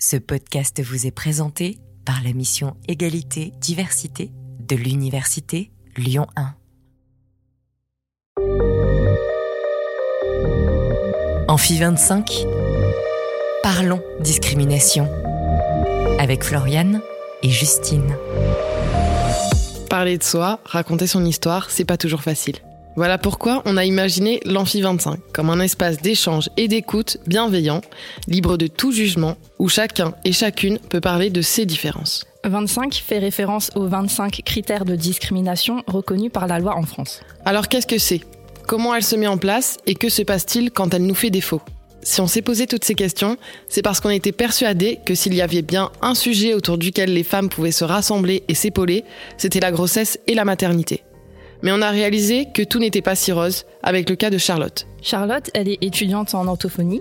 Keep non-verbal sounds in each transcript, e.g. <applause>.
Ce podcast vous est présenté par la mission Égalité, Diversité de l'Université Lyon 1. Amphi 25. Parlons discrimination. Avec Floriane et Justine. Parler de soi, raconter son histoire, c'est pas toujours facile. Voilà pourquoi on a imaginé l'Amphi 25 comme un espace d'échange et d'écoute bienveillant, libre de tout jugement, où chacun et chacune peut parler de ses différences. 25 fait référence aux 25 critères de discrimination reconnus par la loi en France. Alors qu'est-ce que c'est? Comment elle se met en place et que se passe-t-il quand elle nous fait défaut? Si on s'est posé toutes ces questions, c'est parce qu'on était persuadé que s'il y avait bien un sujet autour duquel les femmes pouvaient se rassembler et s'épauler, c'était la grossesse et la maternité. Mais on a réalisé que tout n'était pas si rose avec le cas de Charlotte. Charlotte, elle est étudiante en orthophonie.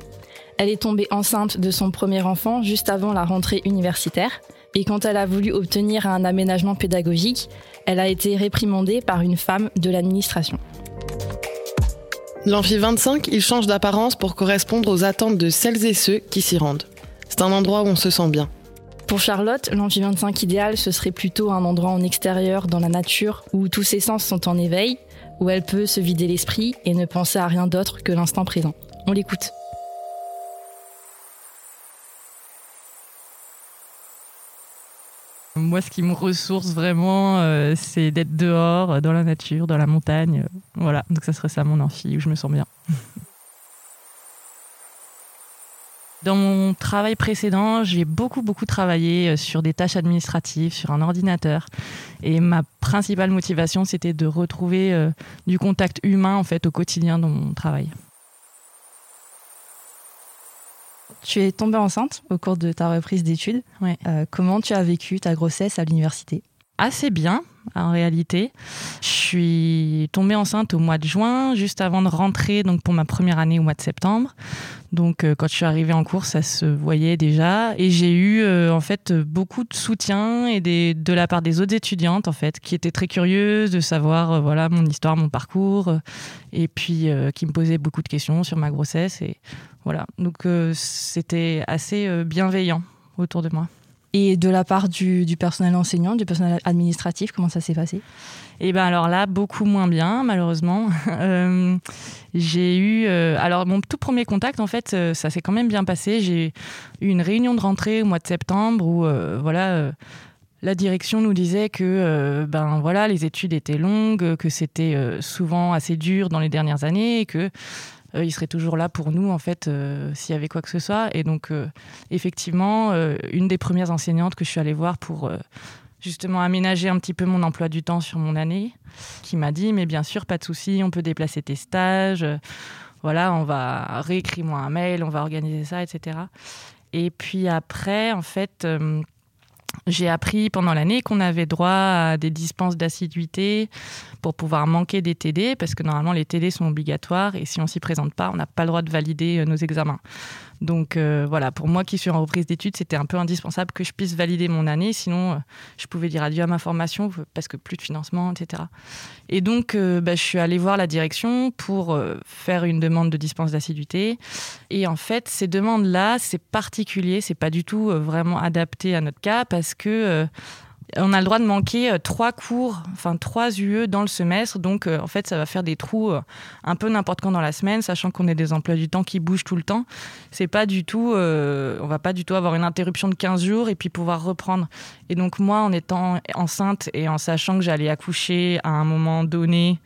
Elle est tombée enceinte de son premier enfant juste avant la rentrée universitaire. Et quand elle a voulu obtenir un aménagement pédagogique, elle a été réprimandée par une femme de l'administration. L'amphi 25, il change d'apparence pour correspondre aux attentes de celles et ceux qui s'y rendent. C'est un endroit où on se sent bien. Pour Charlotte, l'amphi 25 idéal, ce serait plutôt un endroit en extérieur, dans la nature, où tous ses sens sont en éveil, où elle peut se vider l'esprit et ne penser à rien d'autre que l'instant présent. On l'écoute. Moi, ce qui me ressource vraiment, euh, c'est d'être dehors, dans la nature, dans la montagne. voilà, donc ça serait ça mon amphi, où je me sens bien. <laughs> Dans mon travail précédent, j'ai beaucoup, beaucoup travaillé euh, sur des tâches administratives, sur un ordinateur. Et ma principale motivation, c'était de retrouver euh, du contact humain, en fait, au quotidien dans mon travail. Tu es tombée enceinte au cours de ta reprise d'études. Euh, comment tu as vécu ta grossesse à l'université? Assez bien, en réalité. Je suis tombée enceinte au mois de juin, juste avant de rentrer donc pour ma première année au mois de septembre. Donc euh, quand je suis arrivée en cours, ça se voyait déjà et j'ai eu euh, en fait beaucoup de soutien et de la part des autres étudiantes en fait qui étaient très curieuses de savoir euh, voilà mon histoire, mon parcours et puis qui me posaient beaucoup de questions sur ma grossesse et voilà. Donc c'était assez bienveillant autour de moi. Et de la part du, personnel enseignant, du personnel administratif, comment ça s'est passé? Eh bien alors là, beaucoup moins bien, malheureusement. <laughs> Euh, j'ai eu... Euh, alors mon tout premier contact, en fait, euh, ça s'est quand même bien passé. J'ai eu une réunion de rentrée au mois de septembre où, voilà... la direction nous disait que ben voilà les études étaient longues, que c'était souvent assez dur dans les dernières années que euh, il serait toujours là pour nous, en fait, euh, s'il y avait quoi que ce soit. Et donc, euh, effectivement, une des premières enseignantes que je suis allée voir pour justement aménager un petit peu mon emploi du temps sur mon année, qui m'a dit, mais bien sûr, pas de souci, on peut déplacer tes stages. voilà, on va réécrire moi un mail, on va organiser ça, etc. Et puis après, en fait, j'ai appris pendant l'année qu'on avait droit à des dispenses d'assiduité pour pouvoir manquer des TD, parce que normalement les TD sont obligatoires et si on s'y présente pas, on n'a pas le droit de valider euh, nos examens. Donc euh, voilà, pour moi qui suis en reprise d'études, c'était un peu indispensable que je puisse valider mon année, sinon euh, je pouvais dire adieu à ma formation parce que plus de financement, etc. Et donc euh, bah, je suis allée voir la direction pour faire une demande de dispense d'assiduité. Et en fait, ces demandes-là, c'est particulier, c'est pas du tout vraiment adapté à notre cas parce que on a le droit de manquer euh, trois cours, enfin trois UE dans le semestre. Donc, euh, en fait, ça va faire des trous euh, un peu n'importe quand dans la semaine, sachant qu'on a des emplois du temps qui bougent tout le temps. C'est pas du tout, on va pas du tout avoir une interruption de 15 jours et puis pouvoir reprendre. Et donc, moi, en étant enceinte et en sachant que j'allais accoucher à un moment donné,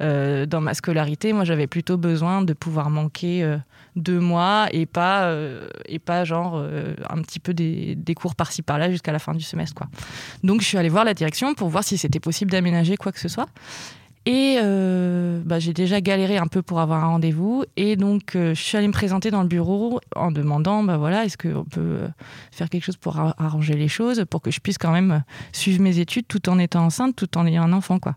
dans ma scolarité, moi j'avais plutôt besoin de pouvoir manquer deux mois et pas, euh, et pas genre euh, un petit peu des, des cours par-ci par-là jusqu'à la fin du semestre. Quoi. Donc je suis allée voir la direction pour voir si c'était possible d'aménager quoi que ce soit. Et euh, bah, j'ai déjà galéré un peu pour avoir un rendez-vous. Et donc, je suis allée me présenter dans le bureau en demandant bah, voilà, est-ce qu'on peut faire quelque chose pour arranger les choses, pour que je puisse quand même suivre mes études tout en étant enceinte, tout en ayant un enfant. Quoi.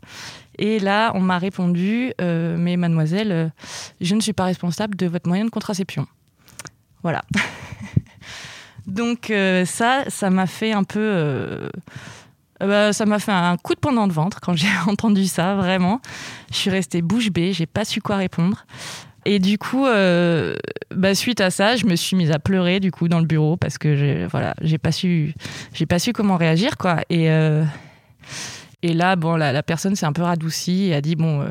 Et là, on m'a répondu, euh, mais mademoiselle, euh, je ne suis pas responsable de votre moyen de contraception. Voilà. <laughs> Donc euh, ça, ça m'a fait un peu... Bah, ça m'a fait un coup de poing dans le ventre quand <laughs> j'ai entendu ça, vraiment. Je suis restée bouche bée, j'ai pas su quoi répondre. Et du coup, euh, bah, suite à ça, je me suis mise à pleurer du coup dans le bureau parce que j'ai voilà, j'ai pas su, j'ai pas su comment réagir quoi. Et euh, et là, bon, la, la personne s'est un peu radoucie et a dit bon.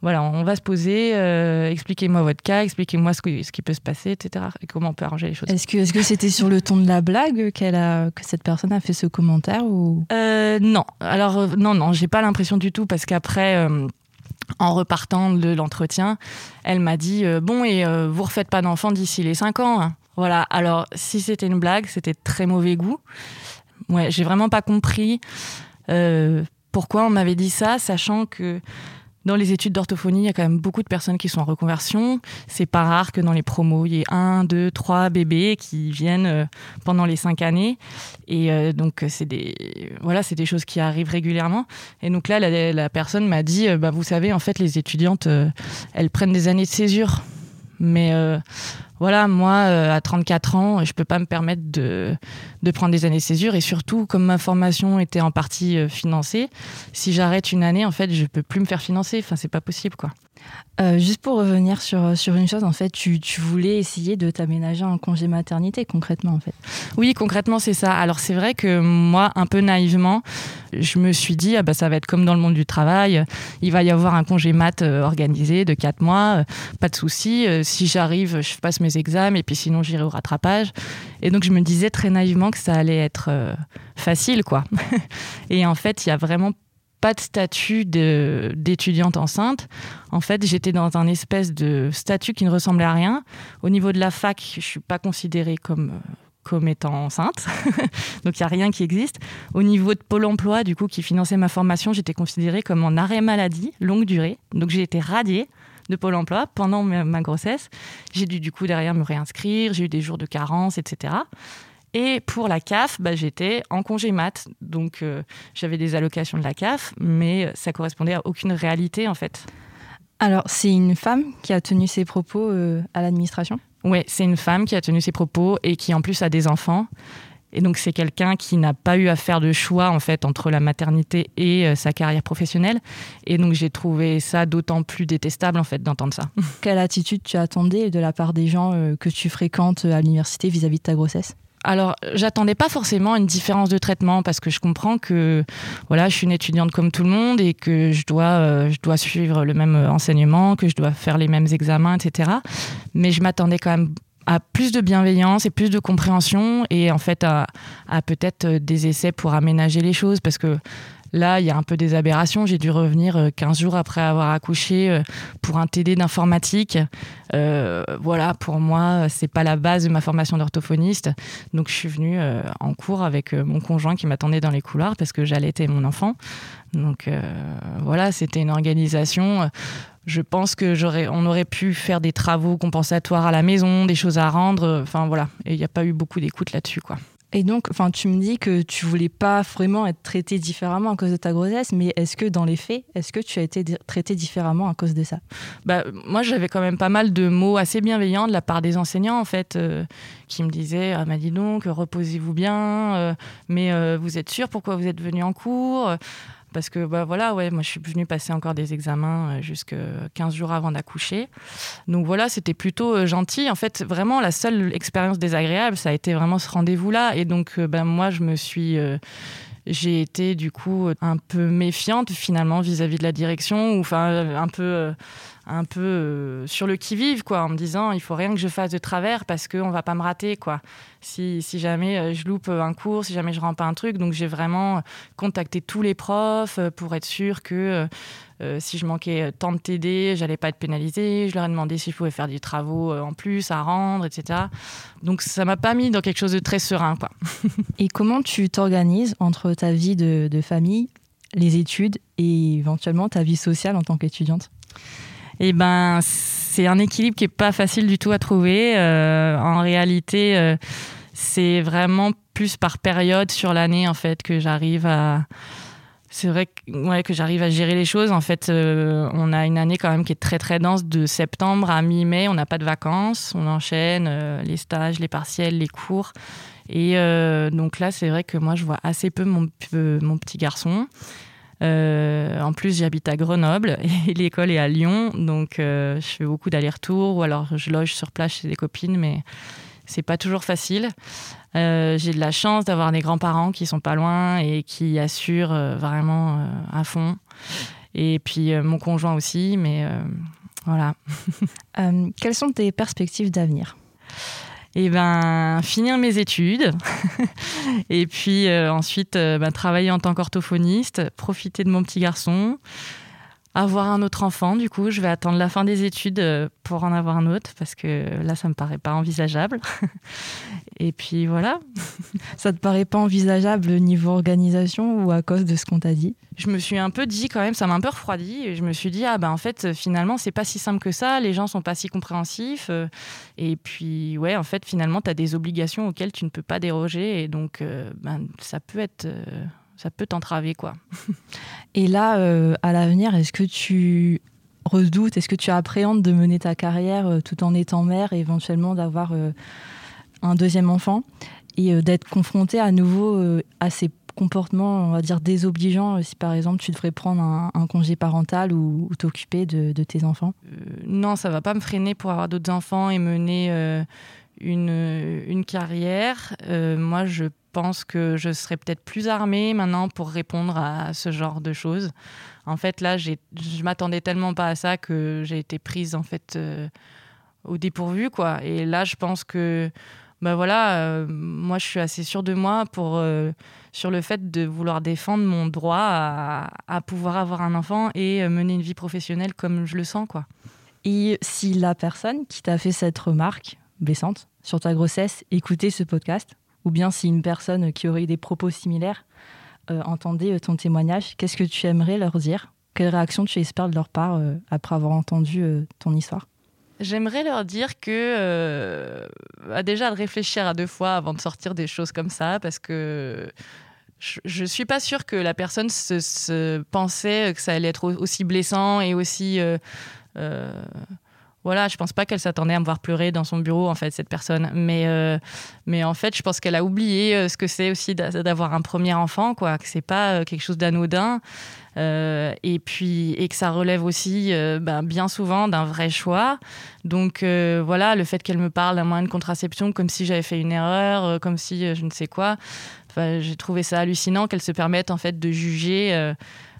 Voilà, on va se poser, euh, expliquez-moi votre cas, expliquez-moi ce, qui peut se passer, etc. Et comment on peut arranger les choses. Est-ce que c'était sur le ton de la blague qu'elle a que cette personne a fait ce commentaire ou? Euh, non, alors euh, non, non, j'ai pas l'impression du tout parce qu'après, euh, en repartant de l'entretien, elle m'a dit bon et vous refaites pas d'enfant d'ici les 5 ans. hein. Voilà. Alors si c'était une blague, c'était de très mauvais goût. Ouais, j'ai vraiment pas compris pourquoi on m'avait dit ça, sachant que dans les études d'orthophonie, il y a quand même beaucoup de personnes qui sont en reconversion. C'est pas rare que dans les promos, il y ait un, deux, trois bébés qui viennent euh, pendant les cinq années. Et euh, donc, c'est des, voilà, c'est des choses qui arrivent régulièrement. Et donc là, la, personne m'a dit, euh, bah, vous savez, en fait, les étudiantes, euh, elles prennent des années de césure. Mais euh, voilà, moi, euh, à 34 ans, je peux pas me permettre de, prendre des années césure. Et surtout, comme ma formation était en partie euh, financée, si j'arrête une année, en fait, je peux plus me faire financer. Enfin, c'est pas possible, quoi. Euh, juste pour revenir sur, sur une chose, en fait, tu, tu voulais essayer de t'aménager un congé maternité concrètement, en fait. Oui, concrètement, c'est ça. Alors, c'est vrai que moi, un peu naïvement, je me suis dit, ah bah, ça va être comme dans le monde du travail. Il va y avoir un congé mat euh, organisé de quatre mois. euh, pas de souci. Si j'arrive, je passe mes examens et puis sinon, j'irai au rattrapage. Et donc, je me disais très naïvement que ça allait être facile, quoi. <laughs> et en fait, il y a vraiment pas de statut d'étudiante enceinte. En fait, j'étais dans un espèce de statut qui ne ressemblait à rien. Au niveau de la fac, je suis pas considérée comme étant enceinte. <laughs> Donc il y a rien qui existe. Au niveau de Pôle Emploi, du coup, qui finançait ma formation, j'étais considérée comme en arrêt maladie longue durée. Donc j'ai été radiée de Pôle Emploi pendant ma grossesse. J'ai dû du coup derrière me réinscrire. J'ai eu des jours de carence, etc. Et pour la CAF, bah, j'étais en congé mat. Donc euh, j'avais des allocations de la CAF, mais ça correspondait à aucune réalité en fait. Alors, c'est une femme qui a tenu ses propos euh, à l'administration? Ouais, c'est une femme qui a tenu ses propos et qui en plus a des enfants. Et donc c'est quelqu'un qui n'a pas eu à faire de choix en fait entre la maternité et euh, sa carrière professionnelle. Et donc j'ai trouvé ça d'autant plus détestable en fait d'entendre ça. Quelle attitude tu attendais de la part des gens que tu fréquentes à l'université vis-à-vis de ta grossesse? Alors, j'attendais pas forcément une différence de traitement parce que je comprends que voilà, je suis une étudiante comme tout le monde et que je dois, euh, je dois suivre le même enseignement, que je dois faire les mêmes examens, etc. Mais je m'attendais quand même à plus de bienveillance et plus de compréhension et en fait à, à peut-être euh, des essais pour aménager les choses parce que Là, il y a un peu des aberrations. J'ai dû revenir euh, 15 jours après avoir accouché euh, pour un TD d'informatique. Euh, voilà, pour moi, c'est pas la base de ma formation d'orthophoniste. Donc, je suis venue euh, en cours avec euh, mon conjoint qui m'attendait dans les couloirs parce que j'allaitais mon enfant. Donc, euh, voilà, c'était une organisation. Je pense que j'aurais, on aurait pu faire des travaux compensatoires à la maison, des choses à rendre. Enfin, voilà. Et il n'y a pas eu beaucoup d'écoute là-dessus, quoi. Et donc, enfin, tu me dis que tu voulais pas vraiment être traitée différemment à cause de ta grossesse, mais est-ce que dans les faits, est-ce que tu as été traitée différemment à cause de ça? Bah, moi, j'avais quand même pas mal de mots assez bienveillants de la part des enseignants, en fait, euh, qui me disaient Ah, bah, dis donc, reposez-vous bien, euh, mais euh, vous êtes sûr pourquoi vous êtes venu en cours? Parce que, bah, voilà, ouais, moi, je suis venue passer encore des examens euh, jusque 15 jours avant d'accoucher. Donc, voilà, c'était plutôt euh, gentil. En fait, vraiment, la seule expérience désagréable, ça a été vraiment ce rendez-vous-là. Et donc, euh, ben, moi, je me suis. j'ai été du coup un peu méfiante finalement vis-à-vis de la direction ou enfin un peu un peu euh, sur le qui vive quoi en me disant il faut rien que je fasse de travers parce que on va pas me rater quoi si, si jamais euh, je loupe un cours si jamais je rends pas un truc donc j'ai vraiment contacté tous les profs euh, pour être sûr que euh, euh, si je manquais tant de TD, j'allais pas être pénalisée. Je leur ai demandé si je pouvais faire des travaux euh, en plus à rendre, etc. Donc ça m'a pas mis dans quelque chose de très serein, quoi. <laughs> Et comment tu t'organises entre ta vie de famille, les études et éventuellement ta vie sociale en tant qu'étudiante? Et ben, c'est un équilibre qui est pas facile du tout à trouver. Euh, en réalité, euh, c'est vraiment plus par période sur l'année en fait que j'arrive à. Gérer les choses. En fait, euh, on a une année quand même qui est très très dense de septembre à mi-mai. On n'a pas de vacances. On enchaîne les stages, les partiels, les cours. Et donc là, c'est vrai que moi, je vois assez peu- mon petit garçon. En plus, j'habite à Grenoble <laughs> et l'école est à Lyon, donc je fais beaucoup d'allers-retours ou alors je loge sur place chez des copines, mais c'est pas toujours facile. j'ai de la chance d'avoir des grands-parents qui sont pas loin et qui assurent vraiment à fond. Et puis mon conjoint aussi, mais voilà. <laughs> quelles sont tes perspectives d'avenir? Et eh ben finir mes études <laughs> et puis euh, ensuite euh, ben, travailler en tant qu'orthophoniste, profiter de mon petit garçon, avoir un autre enfant. Du coup, je vais attendre la fin des études euh, pour en avoir un autre parce que là, ça me paraît pas envisageable. <laughs> Et puis voilà. <laughs> ça te paraît pas envisageable niveau organisation ou à cause de ce qu'on t'a dit? Je me suis un peu dit quand même, ça m'a un peu refroidi. Et je me suis dit ah ben en fait finalement c'est pas si simple que ça. Les gens sont pas si compréhensifs. Euh, et puis ouais en fait finalement tu as des obligations auxquelles tu ne peux pas déroger et donc euh, ben ça peut être ça peut t'entraver quoi. <laughs> Et là, euh, à l'avenir, est-ce que tu redoutes, est-ce que tu appréhendes de mener ta carrière euh, tout en étant mère et éventuellement d'avoir euh, un deuxième enfant et d'être confrontée à nouveau à ces comportements, on va dire, désobligeants si par exemple tu devrais prendre un, congé parental ou, t'occuper de, tes enfants? Non, ça va pas me freiner pour avoir d'autres enfants et mener une, une, carrière. moi, je pense que je serais peut-être plus armée maintenant pour répondre à ce genre de choses. En fait, là, je m'attendais tellement pas à ça que j'ai été prise en fait euh, au dépourvu, quoi. Et là, je pense que, ben voilà, euh, moi, je suis assez sûre de moi pour euh, sur le fait de vouloir défendre mon droit à, pouvoir avoir un enfant et mener une vie professionnelle comme je le sens, quoi. Et si la personne qui t'a fait cette remarque blessante sur ta grossesse écoutait ce podcast, ou bien si une personne qui aurait eu des propos similaires euh, entendait euh, ton témoignage, qu'est-ce que tu aimerais leur dire? Quelle réaction tu espères de leur part euh, après avoir entendu ton histoire? J'aimerais leur dire que bah, déjà de réfléchir à deux fois avant de sortir des choses comme ça, parce que je ne suis pas sûre que la personne se, pensait que ça allait être aussi blessant et aussi voilà, je pense pas qu'elle s'attendait à me voir pleurer dans son bureau, en fait, cette personne. Mais, euh, mais en fait, je pense qu'elle a oublié euh, ce que c'est aussi d'avoir un premier enfant, quoi, que c'est pas euh, quelque chose d'anodin. et puis et que ça relève aussi ben, bien souvent d'un vrai choix. Donc voilà, le fait qu'elle me parle d'un moyen de contraception comme si j'avais fait une erreur, comme si je ne sais quoi, j'ai trouvé ça hallucinant qu'elle se permette en fait de juger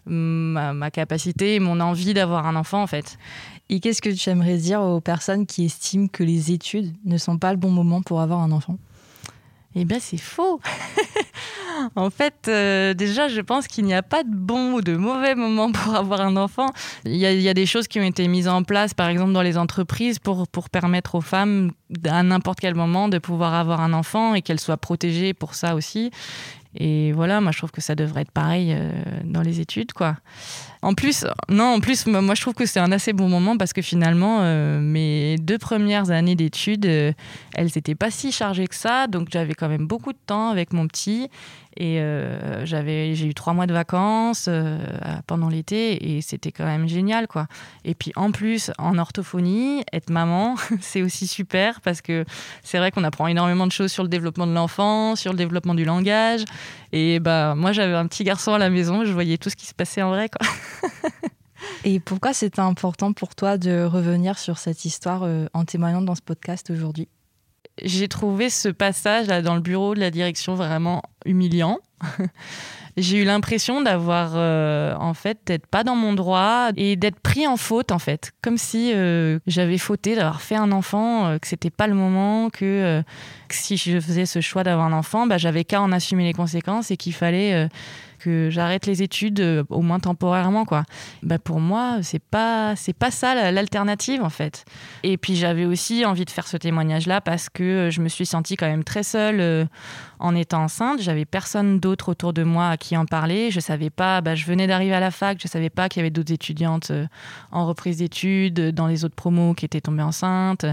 ma, ma, capacité et mon envie d'avoir un enfant en fait. Et qu'est-ce que tu aimerais dire aux personnes qui estiment que les études ne sont pas le bon moment pour avoir un enfant? Eh bien, c'est faux. <laughs> en fait, euh, déjà, je pense qu'il n'y a pas de bon ou de mauvais moment pour avoir un enfant. Il y, a, des choses qui ont été mises en place, par exemple, dans les entreprises pour, pour permettre aux femmes, à n'importe quel moment, de pouvoir avoir un enfant et qu'elles soient protégées pour ça aussi. Et voilà, moi je trouve que ça devrait être pareil euh, dans les études, quoi. En plus, non, en plus, moi je trouve que c'est un assez bon moment parce que finalement, euh, mes deux premières années d'études, euh, elles n'étaient pas si chargées que ça, donc j'avais quand même beaucoup de temps avec mon petit. Et euh, j'avais, j'ai eu trois mois de vacances pendant l'été et c'était quand même génial, quoi. Et puis en plus, en orthophonie, être maman, <laughs> c'est aussi super parce que c'est vrai qu'on apprend énormément de choses sur le développement de l'enfant, sur le développement du langage. Et bah, moi, j'avais un petit garçon à la maison, je voyais tout ce qui se passait en vrai, quoi. <laughs> <laughs> Et pourquoi c'était important pour toi de revenir sur cette histoire euh, en témoignant dans ce podcast aujourd'hui? J'ai trouvé ce passage là dans le bureau de la direction vraiment humiliant. <laughs> j'ai eu l'impression d'avoir euh, en fait d'être pas dans mon droit et d'être pris en faute en fait, comme si euh, j'avais fauté d'avoir fait un enfant, que c'était pas le moment, que, que, si je faisais ce choix d'avoir un enfant, bah, j'avais qu'à en assumer les conséquences et qu'il fallait que j'arrête les études euh, au moins temporairement quoi. Bah pour moi, c'est pas c'est pas ça l'alternative en fait. Et puis j'avais aussi envie de faire ce témoignage là parce que euh, je me suis sentie quand même très seule euh, en étant enceinte, j'avais personne d'autre autour de moi à qui en parler, je savais pas bah, je venais d'arriver à la fac, je savais pas qu'il y avait d'autres étudiantes en reprise d'études dans les autres promos qui étaient tombées enceintes.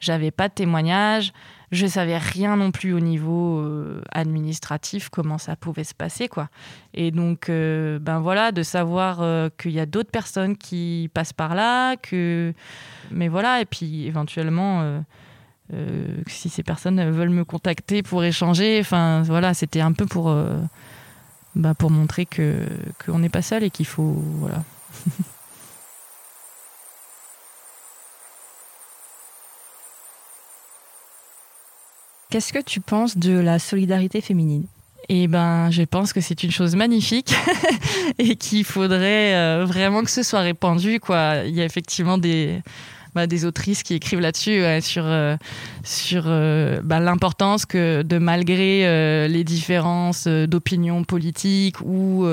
J'avais pas de témoignage. Je savais rien non plus au niveau euh, administratif comment ça pouvait se passer quoi. Et donc euh, ben voilà de savoir euh, qu'il y a d'autres personnes qui passent par là que mais voilà et puis éventuellement si ces personnes veulent me contacter pour échanger enfin voilà c'était un peu pour bah, pour montrer que qu'on n'est pas seul et qu'il faut voilà. <laughs> Qu'est-ce que tu penses de la solidarité féminine? Eh ben, je pense que c'est une chose magnifique <laughs> et qu'il faudrait euh, vraiment que ce soit répandu. Quoi. Il y a effectivement des, bah, des autrices qui écrivent là-dessus sur euh, sur euh, bah, l'importance que de malgré les différences d'opinion politique ou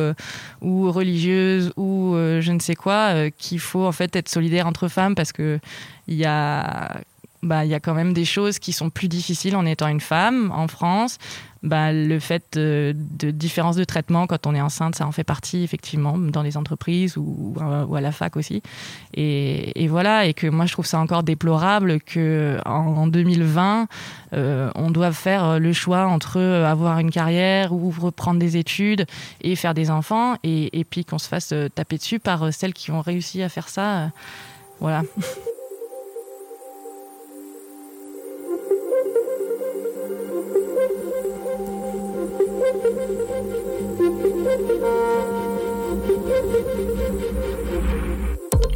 ou religieuses ou je ne sais quoi, qu'il faut en fait être solidaire entre femmes parce que il y a bah, y a quand même des choses qui sont plus difficiles en étant une femme en France. Bah, le fait de, de différence de traitement quand on est enceinte, ça en fait partie effectivement dans les entreprises ou, ou à la fac aussi. Et, et, voilà, et que moi je trouve ça encore déplorable que en, 2020, euh, on doive faire le choix entre avoir une carrière ou reprendre des études et faire des enfants, et, et puis qu'on se fasse taper dessus par celles qui ont réussi à faire ça. Voilà. <laughs>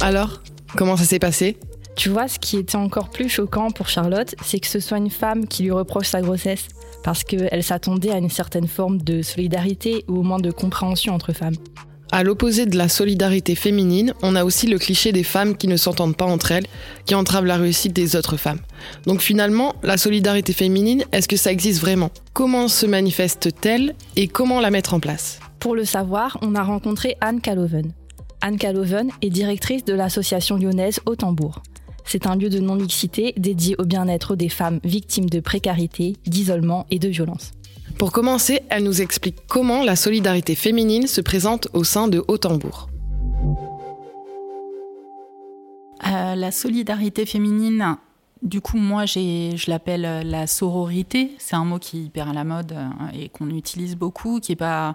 Alors, comment ça s'est passé? Tu vois, ce qui était encore plus choquant pour Charlotte, c'est que ce soit une femme qui lui reproche sa grossesse, parce qu'elle s'attendait à une certaine forme de solidarité ou au moins de compréhension entre femmes. À l'opposé de la solidarité féminine, on a aussi le cliché des femmes qui ne s'entendent pas entre elles, qui entravent la réussite des autres femmes. Donc finalement, la solidarité féminine, est-ce que ça existe vraiment? Comment se manifeste-t-elle et comment la mettre en place? Pour le savoir, on a rencontré Anne Caloven. Anne Caloven est directrice de l'association lyonnaise Au Tambour. C'est un lieu de non-mixité dédié au bien-être des femmes victimes de précarité, d'isolement et de violence. Pour commencer, elle nous explique comment la solidarité féminine se présente au sein de Haut Tambour. Euh, la solidarité féminine, du coup, moi, je l'appelle euh, la sororité. C'est un mot qui est hyper à la mode euh, et qu'on utilise beaucoup, qui est pas.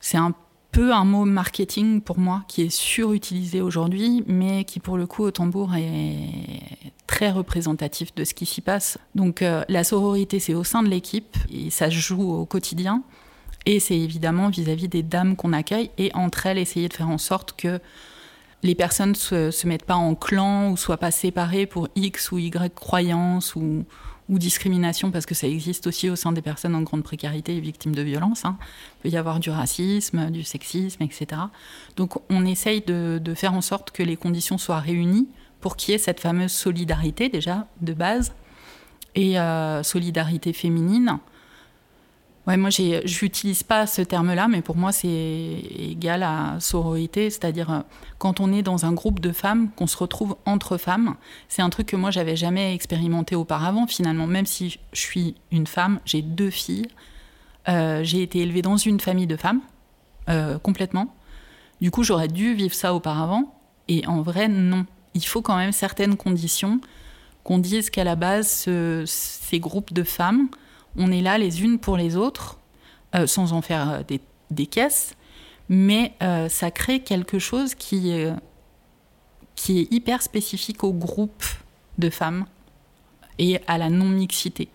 C'est un peu un mot marketing pour moi qui est surutilisé aujourd'hui, mais qui pour le coup au tambour est très représentatif de ce qui s'y passe. Donc euh, la sororité c'est au sein de l'équipe et ça se joue au quotidien. Et c'est évidemment vis-à-vis des dames qu'on accueille et entre elles essayer de faire en sorte que les personnes se, se mettent pas en clan ou soient pas séparées pour X ou Y croyances ou, ou discrimination, parce que ça existe aussi au sein des personnes en grande précarité et victimes de violences. Hein. Il peut y avoir du racisme, du sexisme, etc. Donc on essaye de, faire en sorte que les conditions soient réunies pour qu'il y ait cette fameuse solidarité déjà de base et euh, solidarité féminine Ouais, moi, j'utilise pas ce terme-là, mais pour moi, c'est égal à sororité, c'est-à-dire euh, quand on est dans un groupe de femmes, qu'on se retrouve entre femmes, c'est un truc que moi, j'avais jamais expérimenté auparavant, finalement, même si je suis une femme, j'ai deux filles, euh, j'ai été élevée dans une famille de femmes, euh, complètement. Du coup, j'aurais dû vivre ça auparavant, et en vrai, non. Il faut quand même certaines conditions qu'on dise qu'à la base, ces groupes de femmes, on est là les unes pour les autres, euh, sans en faire euh, des, caisses, mais euh, ça crée quelque chose qui, qui est hyper spécifique au groupe de femmes et à la non-mixité.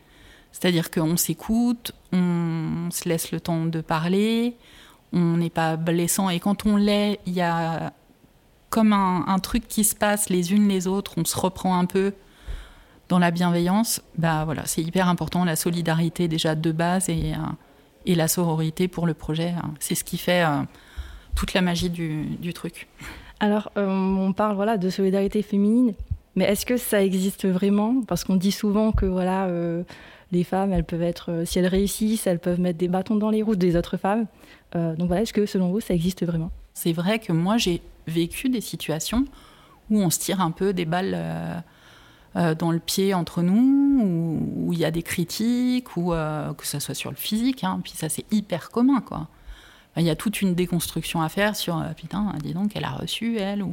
C'est-à-dire qu'on s'écoute, on se laisse le temps de parler, on n'est pas blessant, et quand on l'est, il y a comme un, truc qui se passe les unes les autres, on se reprend un peu, dans la bienveillance, bah voilà, c'est hyper important, la solidarité déjà de base et, euh, et la sororité pour le projet. Euh, c'est ce qui fait euh, toute la magie du, du truc. Alors, on parle voilà, de solidarité féminine, mais est-ce que ça existe vraiment? Parce qu'on dit souvent que voilà, les femmes, elles peuvent être, si elles réussissent, elles peuvent mettre des bâtons dans les roues des autres femmes. donc voilà, est-ce que selon vous, ça existe vraiment? C'est vrai que moi, j'ai vécu des situations où on se tire un peu des balles euh, dans le pied entre nous, où il y a des critiques, ou euh, que ça soit sur le physique. Hein, puis ça, c'est hyper commun. Il y a toute une déconstruction à faire sur euh, putain, dis donc, elle a reçu, elle. Ou...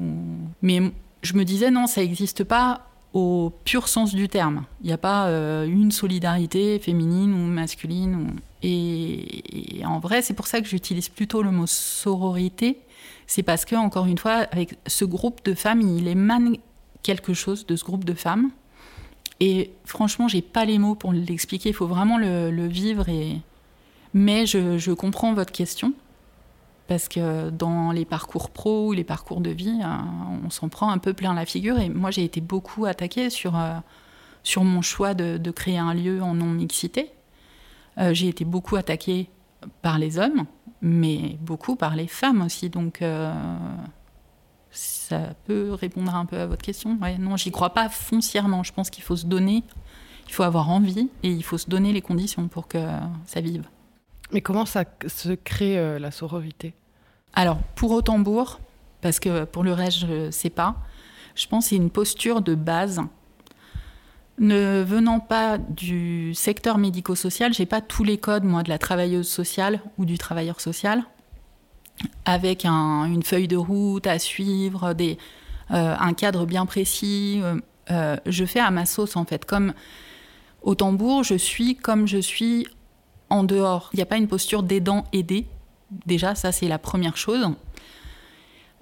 Mais je me disais, non, ça n'existe pas au pur sens du terme. Il n'y a pas une solidarité féminine ou masculine. Et, et, en vrai, c'est pour ça que j'utilise plutôt le mot sororité. C'est parce que, encore une fois, avec ce groupe de femmes, il émane quelque chose de ce groupe de femmes. Et franchement, j'ai pas les mots pour l'expliquer. Il faut vraiment le, vivre et Mais je, comprends votre question, parce que dans les parcours pro ou les parcours de vie, euh, on s'en prend un peu plein la figure. Et moi, j'ai été beaucoup attaquée sur, euh, sur mon choix de, créer un lieu en non-mixité. Euh, j'ai été beaucoup attaquée par les hommes, mais beaucoup par les femmes aussi. Donc, ça peut répondre un peu à votre question. Ouais, non, j'y crois pas foncièrement. Je pense qu'il faut se donner, il faut avoir envie et il faut se donner les conditions pour que ça vive. Mais comment ça se crée euh, la sororité? Alors, pour au tambour, parce que pour le reste, je ne sais pas, je pense que c'est une posture de base. Ne venant pas du secteur médico-social, j'ai pas tous les codes, moi, de la travailleuse sociale ou du travailleur social, avec une feuille de route à suivre, des, euh, un cadre bien précis. Euh, je fais à ma sauce, en fait. Comme au tambour, je suis comme je suis en dehors. Il n'y a pas une posture d'aidant aidé. Déjà, ça, c'est la première chose.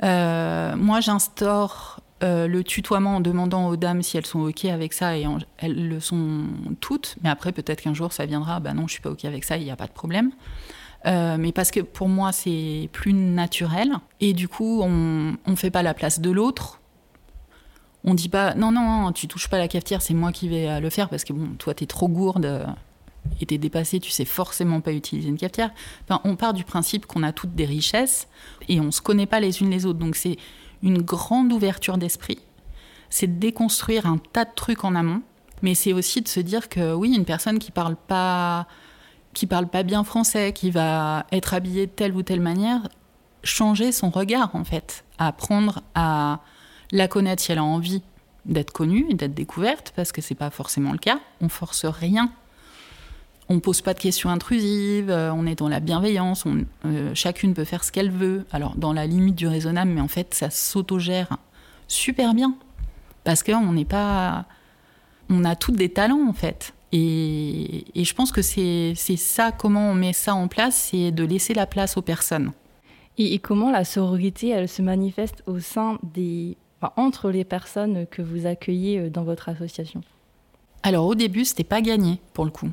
Euh, moi, j'instaure euh, le tutoiement en demandant aux dames si elles sont OK avec ça, et elles le sont toutes. Mais après, peut-être qu'un jour, ça viendra, bah non, je suis pas OK avec ça, il n'y a pas de problème. Euh, mais parce que pour moi, c'est plus naturel. Et du coup, on ne fait pas la place de l'autre. On dit pas, non, non, tu touches pas la cafetière, c'est moi qui vais le faire parce que bon, toi, tu es trop gourde et t'es dépassé, tu sais forcément pas utiliser une cafetière. on part du principe qu'on a toutes des richesses et on se connaît pas les unes les autres. Donc c'est une grande ouverture d'esprit. C'est de déconstruire un tas de trucs en amont, mais c'est aussi de se dire que oui, une personne qui parle pas qui parle pas bien français, qui va être habillée de telle ou telle manière, changer son regard en fait, apprendre à la connaître si elle a envie d'être connue et d'être découverte, parce que c'est pas forcément le cas. On force rien on pose pas de questions intrusives, euh, on est dans la bienveillance, euh, chacune peut faire ce qu'elle veut, alors dans la limite du raisonnable, mais en fait ça s'autogère super bien parce qu'on n'est pas, on a toutes des talents en fait. Et, je pense que c'est ça, comment on met ça en place, c'est de laisser la place aux personnes. Et, comment la sororité, elle se manifeste au sein des, entre les personnes que vous accueillez euh, dans votre association? Alors au début, c'était pas gagné pour le coup.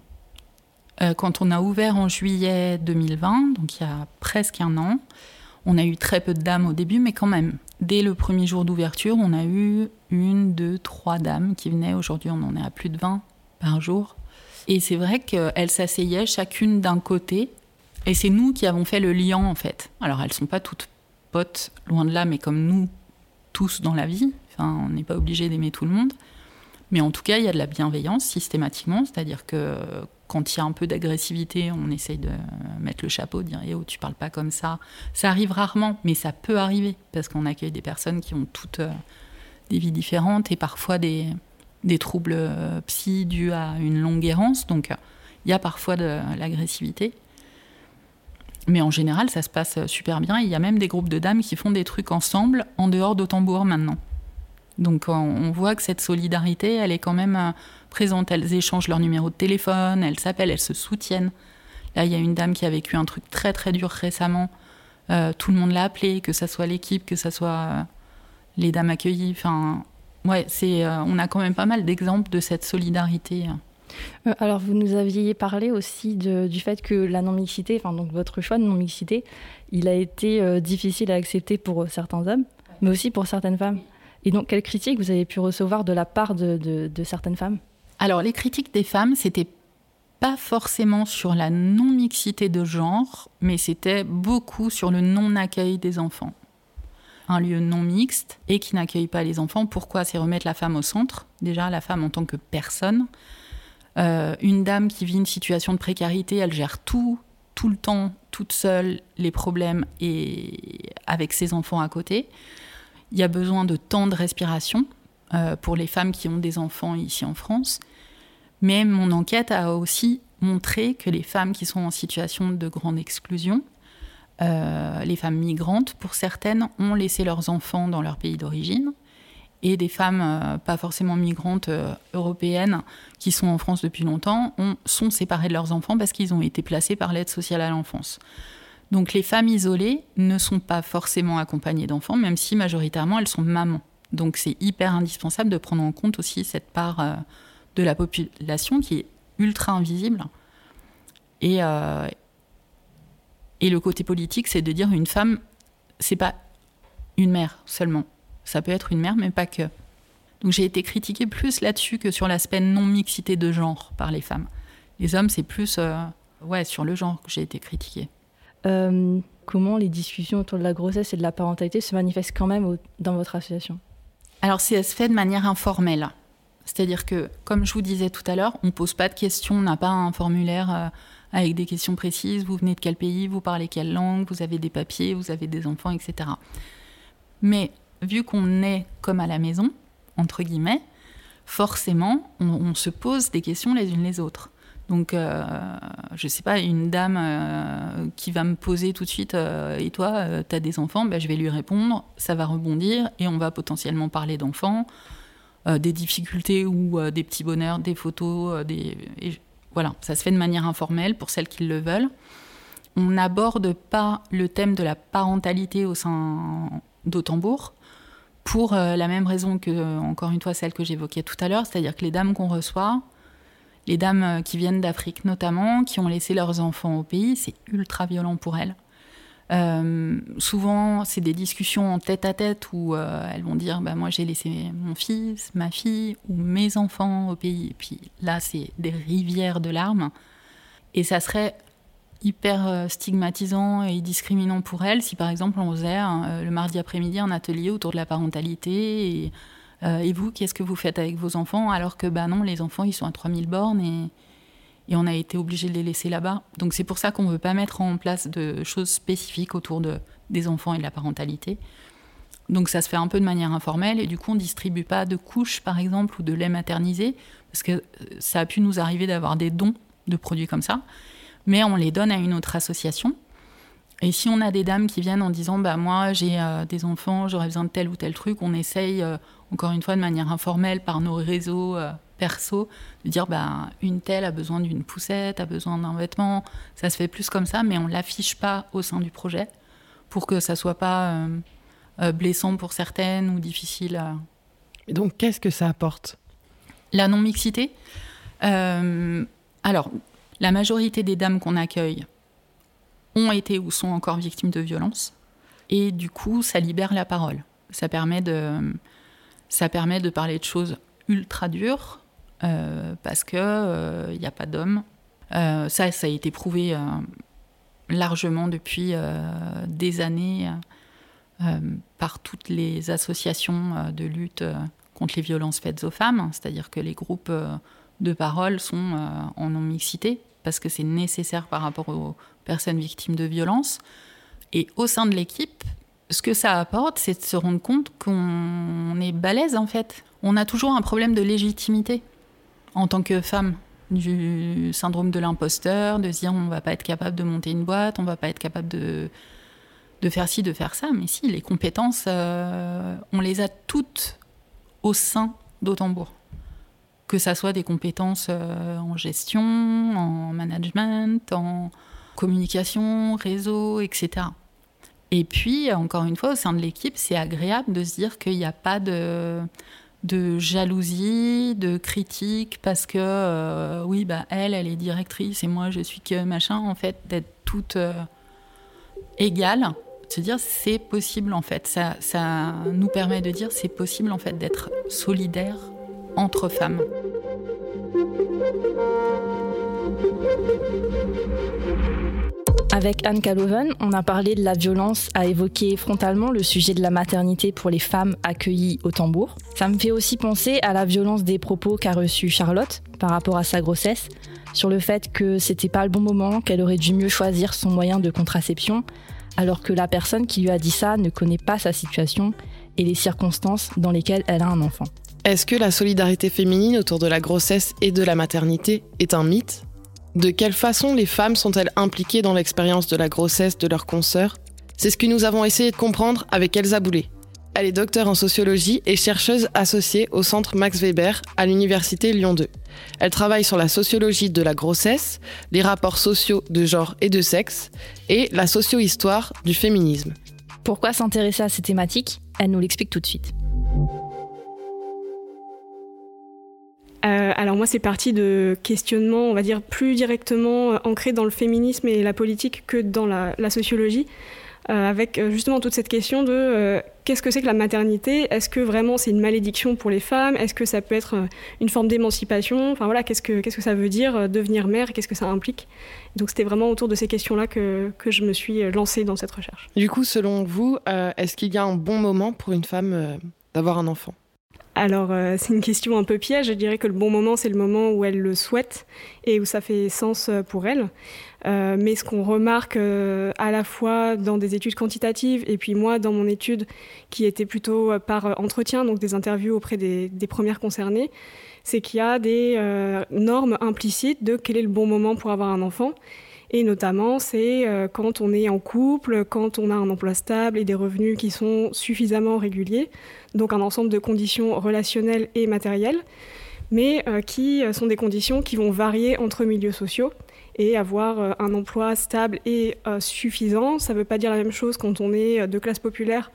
Euh, quand on a ouvert en juillet 2020, donc il y a presque un an, on a eu très peu de dames au début, mais quand même, dès le premier jour d'ouverture, on a eu une, deux, trois dames qui venaient. Aujourd'hui, on en est à plus de 20 par jour. Et c'est vrai qu'elles s'asseyaient chacune d'un côté. Et c'est nous qui avons fait le lien, en fait. Alors, elles sont pas toutes potes, loin de là, mais comme nous, tous dans la vie. On n'est pas obligé d'aimer tout le monde. Mais en tout cas, il y a de la bienveillance systématiquement, c'est-à-dire que quand il y a un peu d'agressivité, on essaye de mettre le chapeau, de dire eh oh, tu parles pas comme ça. Ça arrive rarement, mais ça peut arriver parce qu'on accueille des personnes qui ont toutes euh, des vies différentes et parfois des, des troubles euh, psy dus à une longue errance. Donc il y a parfois de l'agressivité. Mais en général, ça se passe super bien. Il y a même des groupes de dames qui font des trucs ensemble en dehors de tambour maintenant. Donc on voit que cette solidarité, elle est quand même euh, présente. Elles échangent leur numéro de téléphone, elles s'appellent, elles se soutiennent. Là, il y a une dame qui a vécu un truc très très dur récemment. Euh, tout le monde l'a appelée, que ce soit l'équipe, que ce soit euh, les dames accueillies. Enfin, ouais, c'est, on a quand même pas mal d'exemples de cette solidarité. Alors, vous nous aviez parlé aussi du fait que la non-mixité, enfin, donc votre choix de non-mixité, il a été difficile à accepter pour certains hommes, mais aussi pour certaines femmes. Et donc, quelles critiques vous avez pu recevoir de la part de, certaines femmes? Alors, les critiques des femmes, c'était pas forcément sur la non-mixité de genre, mais c'était beaucoup sur le non-accueil des enfants. Un lieu non mixte et qui n'accueille pas les enfants, pourquoi C'est remettre la femme au centre, déjà la femme en tant que personne. Euh, une dame qui vit une situation de précarité, elle gère tout, tout le temps, toute seule, les problèmes et avec ses enfants à côté. Il y a besoin de temps de respiration euh, pour les femmes qui ont des enfants ici en France. Mais mon enquête a aussi montré que les femmes qui sont en situation de grande exclusion, euh, les femmes migrantes, pour certaines, ont laissé leurs enfants dans leur pays d'origine. Et des femmes euh, pas forcément migrantes européennes qui sont en France depuis longtemps ont, sont séparées de leurs enfants parce qu'ils ont été placés par l'aide sociale à l'enfance. Donc les femmes isolées ne sont pas forcément accompagnées d'enfants, même si majoritairement elles sont mamans. Donc c'est hyper indispensable de prendre en compte aussi cette part euh, de la population qui est ultra invisible. Et, euh, Et le côté politique, c'est de dire une femme, c'est pas une mère seulement. Ça peut être une mère, mais pas que. Donc j'ai été critiquée plus là-dessus que sur l'aspect non-mixité de genre par les femmes. Les hommes, c'est plus euh, ouais, sur le genre que j'ai été critiquée. Euh, comment les discussions autour de la grossesse et de la parentalité se manifestent quand même dans votre association? Alors, ça se fait de manière informelle. C'est-à-dire que, comme je vous disais tout à l'heure, on ne pose pas de questions, on n'a pas un formulaire euh, avec des questions précises. Vous venez de quel pays, vous parlez quelle langue, vous avez des papiers, vous avez des enfants, etc. Mais vu qu'on est comme à la maison, entre guillemets, forcément, on se pose des questions les unes les autres. Donc, euh, je sais pas, une dame euh, qui va me poser tout de suite euh, Et toi, tu as des enfants? Ben, Je vais lui répondre, ça va rebondir et on va potentiellement parler d'enfants, des difficultés ou des petits bonheurs, des photos. des... voilà, ça se fait de manière informelle pour celles qui le veulent. On n'aborde pas le thème de la parentalité au sein d'Autambourg pour la même raison que, encore une fois, celle que j'évoquais tout à l'heure, c'est-à-dire que les dames qu'on reçoit, les dames euh, qui viennent d'Afrique notamment, qui ont laissé leurs enfants au pays, c'est ultra violent pour elles. Euh, souvent, c'est des discussions en tête à tête où euh, elles vont dire bah, Moi, j'ai laissé mon fils, ma fille ou mes enfants au pays. Et puis là, c'est des rivières de larmes. Et ça serait hyper stigmatisant et discriminant pour elles si, par exemple, on faisait le mardi après-midi un atelier autour de la parentalité et euh, et vous, qu'est-ce que vous faites avec vos enfants Alors que, bah non, les enfants, ils sont à 3000 bornes et, et on a été obligé de les laisser là-bas. Donc c'est pour ça qu'on ne veut pas mettre en place de choses spécifiques autour de, des enfants et de la parentalité. Donc ça se fait un peu de manière informelle et du coup on ne distribue pas de couches par exemple ou de lait maternisé parce que euh, ça a pu nous arriver d'avoir des dons de produits comme ça, mais on les donne à une autre association et si on a des dames qui viennent en disant bah moi j'ai euh, des enfants, j'aurais besoin de tel ou tel truc, on essaye euh, encore une fois de manière informelle par nos réseaux perso de dire bah une telle a besoin d'une poussette, a besoin d'un vêtement, ça se fait plus comme ça, mais on l'affiche pas au sein du projet pour que ça soit pas blessant pour certaines ou difficile. Et donc qu'est-ce que ça apporte? La non mixité. alors la majorité des dames qu'on accueille ont été ou sont encore victimes de violences. Et du coup, ça libère la parole. Ça permet de, ça permet de parler de choses ultra dures euh, parce qu'il n'y euh, a pas d'hommes. Euh, ça, ça a été prouvé largement depuis des années par toutes les associations de lutte contre les violences faites aux femmes. C'est-à-dire que les groupes de parole sont en non-mixité parce que c'est nécessaire par rapport aux personnes victimes de violences. Et au sein de l'équipe, ce que ça apporte, c'est de se rendre compte qu'on est balèze en fait. On a toujours un problème de légitimité en tant que femme du syndrome de l'imposteur, de se dire on va pas être capable de monter une boîte, on va pas être capable de, de faire ci, de faire ça. Mais si, les compétences, euh, on les a toutes au sein d'Autambourg que ça soit des compétences euh, en gestion, en management, en communication, réseau, etc. Et puis, encore une fois, au sein de l'équipe, c'est agréable de se dire qu'il n'y a pas de, de jalousie, de critique, parce que euh, oui, bah, elle, elle est directrice et moi, je suis que machin, en fait, d'être toute euh, égale. Se dire c'est possible en fait, ça, ça nous permet de dire c'est possible en fait d'être solidaire entre femmes. Avec Anne Caloven, on a parlé de la violence, a évoqué frontalement le sujet de la maternité pour les femmes accueillies au tambour. Ça me fait aussi penser à la violence des propos qu'a reçu Charlotte par rapport à sa grossesse, sur le fait que c'était pas le bon moment, qu'elle aurait dû mieux choisir son moyen de contraception, alors que la personne qui lui a dit ça ne connaît pas sa situation et les circonstances dans lesquelles elle a un enfant. Est-ce que la solidarité féminine autour de la grossesse et de la maternité est un mythe? De quelle façon les femmes sont-elles impliquées dans l'expérience de la grossesse de leurs consoeurs C'est ce que nous avons essayé de comprendre avec Elsa Boulet. Elle est docteure en sociologie et chercheuse associée au centre Max Weber à l'université Lyon 2. Elle travaille sur la sociologie de la grossesse, les rapports sociaux de genre et de sexe et la socio-histoire du féminisme. Pourquoi s'intéresser à ces thématiques? Elle nous l'explique tout de suite. Alors moi, c'est parti de questionnements, on va dire, plus directement ancrés dans le féminisme et la politique que dans la, sociologie. Euh, avec euh, justement toute cette question de euh, qu'est-ce que c'est que la maternité? Est-ce que vraiment c'est une malédiction pour les femmes? Est-ce que ça peut être une forme d'émancipation? Enfin voilà, qu'est-ce que, ça veut dire devenir mère? Qu'est-ce que ça implique? Donc c'était vraiment autour de ces questions-là que, que je me suis lancée dans cette recherche. Du coup, selon vous, est-ce qu'il y a un bon moment pour une femme d'avoir un enfant? Alors, c'est une question un peu piège. Je dirais que le bon moment, c'est le moment où elle le souhaite et où ça fait sens pour elle. Euh, mais ce qu'on remarque euh, à la fois dans des études quantitatives et puis moi dans mon étude qui était plutôt euh, par entretien, donc des interviews auprès des premières concernées, c'est qu'il y a des normes implicites de quel est le bon moment pour avoir un enfant. Et notamment, c'est quand on est en couple, quand on a un emploi stable et des revenus qui sont suffisamment réguliers, donc un ensemble de conditions relationnelles et matérielles, mais qui sont des conditions qui vont varier entre milieux sociaux et avoir euh, un emploi stable et euh, suffisant. Ça ne veut pas dire la même chose quand on est euh, de classe populaire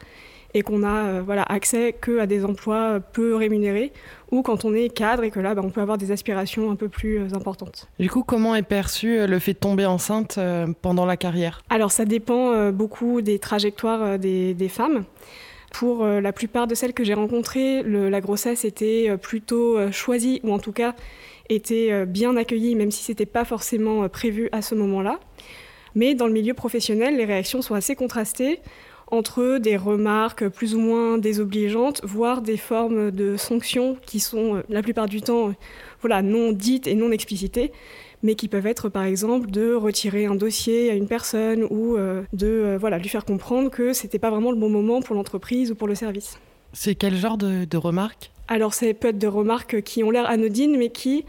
et qu'on a voilà, accès qu'à des emplois peu rémunérés, ou quand on est cadre et que là, bah, on peut avoir des aspirations un peu plus importantes. Du coup, comment est perçu le fait de tomber enceinte pendant la carrière? Alors, ça dépend beaucoup des trajectoires des, des femmes. Pour la plupart de celles que j'ai rencontrées, le, la grossesse était plutôt choisie, ou en tout cas était euh, bien accueillis, même si ce n'était pas forcément euh, prévu à ce moment-là. Mais dans le milieu professionnel, les réactions sont assez contrastées entre des remarques plus ou moins désobligeantes, voire des formes de sanctions qui sont euh, la plupart du temps voilà, non dites et non explicitées, mais qui peuvent être par exemple de retirer un dossier à une personne ou de voilà, lui faire comprendre que ce n'était pas vraiment le bon moment pour l'entreprise ou pour le service. C'est quel genre de, de remarques? Alors, ça peut être des remarques qui ont l'air anodines, mais qui, euh,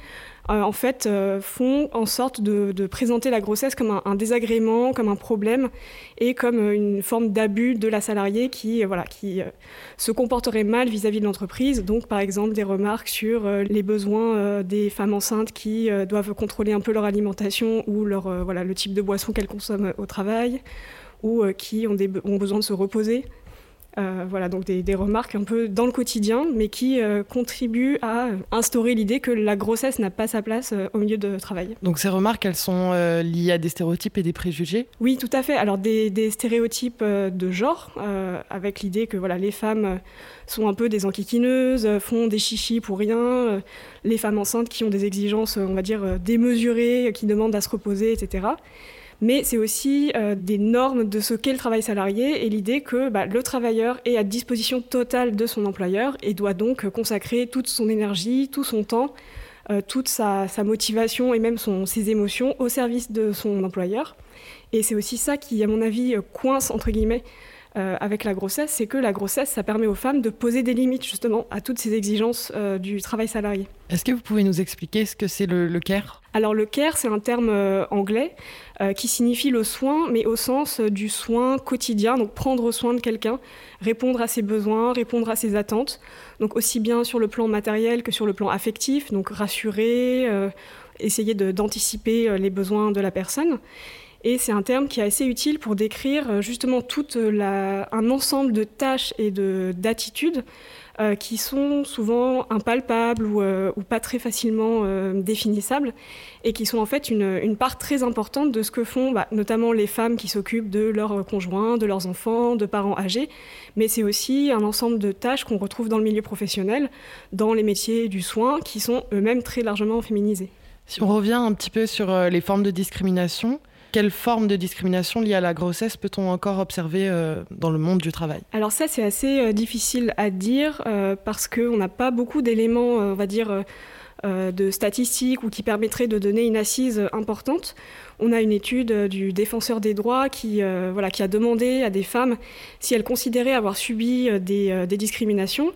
en fait, euh, font en sorte de, présenter la grossesse comme un, désagrément, comme un problème, et comme euh, une forme d'abus de la salariée qui, voilà, qui se comporterait mal vis-à-vis de l'entreprise. Donc, par exemple, des remarques sur les besoins des femmes enceintes qui doivent contrôler un peu leur alimentation ou leur, voilà, le type de boisson qu'elles consomment au travail, ou qui ont besoin de se reposer. Euh, voilà, donc des, remarques un peu dans le quotidien, mais qui euh, contribuent à instaurer l'idée que la grossesse n'a pas sa place euh, au milieu de travail. Donc ces remarques, elles sont liées à des stéréotypes et des préjugés? Oui, tout à fait. Alors des, stéréotypes de genre, avec l'idée que voilà, les femmes sont un peu des enquiquineuses, font des chichis pour rien, les femmes enceintes qui ont des exigences, on va dire, démesurées, qui demandent à se reposer, etc mais c'est aussi euh, des normes de ce qu'est le travail salarié et l'idée que bah, le travailleur est à disposition totale de son employeur et doit donc consacrer toute son énergie, tout son temps, euh, toute sa, motivation et même ses émotions au service de son employeur. Et c'est aussi ça qui, à mon avis, coince, entre guillemets, euh, avec la grossesse, c'est que la grossesse, ça permet aux femmes de poser des limites justement à toutes ces exigences euh, du travail salarié. Est-ce que vous pouvez nous expliquer ce que c'est le, care? Alors le care, c'est un terme euh, anglais qui signifie le soin, mais au sens du soin quotidien, donc prendre soin de quelqu'un, répondre à ses besoins, répondre à ses attentes, donc aussi bien sur le plan matériel que sur le plan affectif, donc rassurer, essayer d'anticiper les besoins de la personne. Et c'est un terme qui est assez utile pour décrire euh, justement tout euh, un ensemble de tâches et d'attitudes euh, qui sont souvent impalpables ou, pas très facilement définissables et qui sont en fait une, part très importante de ce que font bah, notamment les femmes qui s'occupent de leurs conjoints, de leurs enfants, de parents âgés, mais c'est aussi un ensemble de tâches qu'on retrouve dans le milieu professionnel, dans les métiers du soin, qui sont eux-mêmes très largement féminisés. Si on revient un petit peu sur les formes de discrimination, quelle forme de discrimination liée à la grossesse peut-on encore observer euh, dans le monde du travail? Alors ça, c'est assez euh, difficile à dire euh, parce qu'on n'a pas beaucoup d'éléments, on va dire, de statistiques ou qui permettraient de donner une assise importante. On a une étude du défenseur des droits qui, voilà, qui a demandé à des femmes si elles considéraient avoir subi des, discriminations.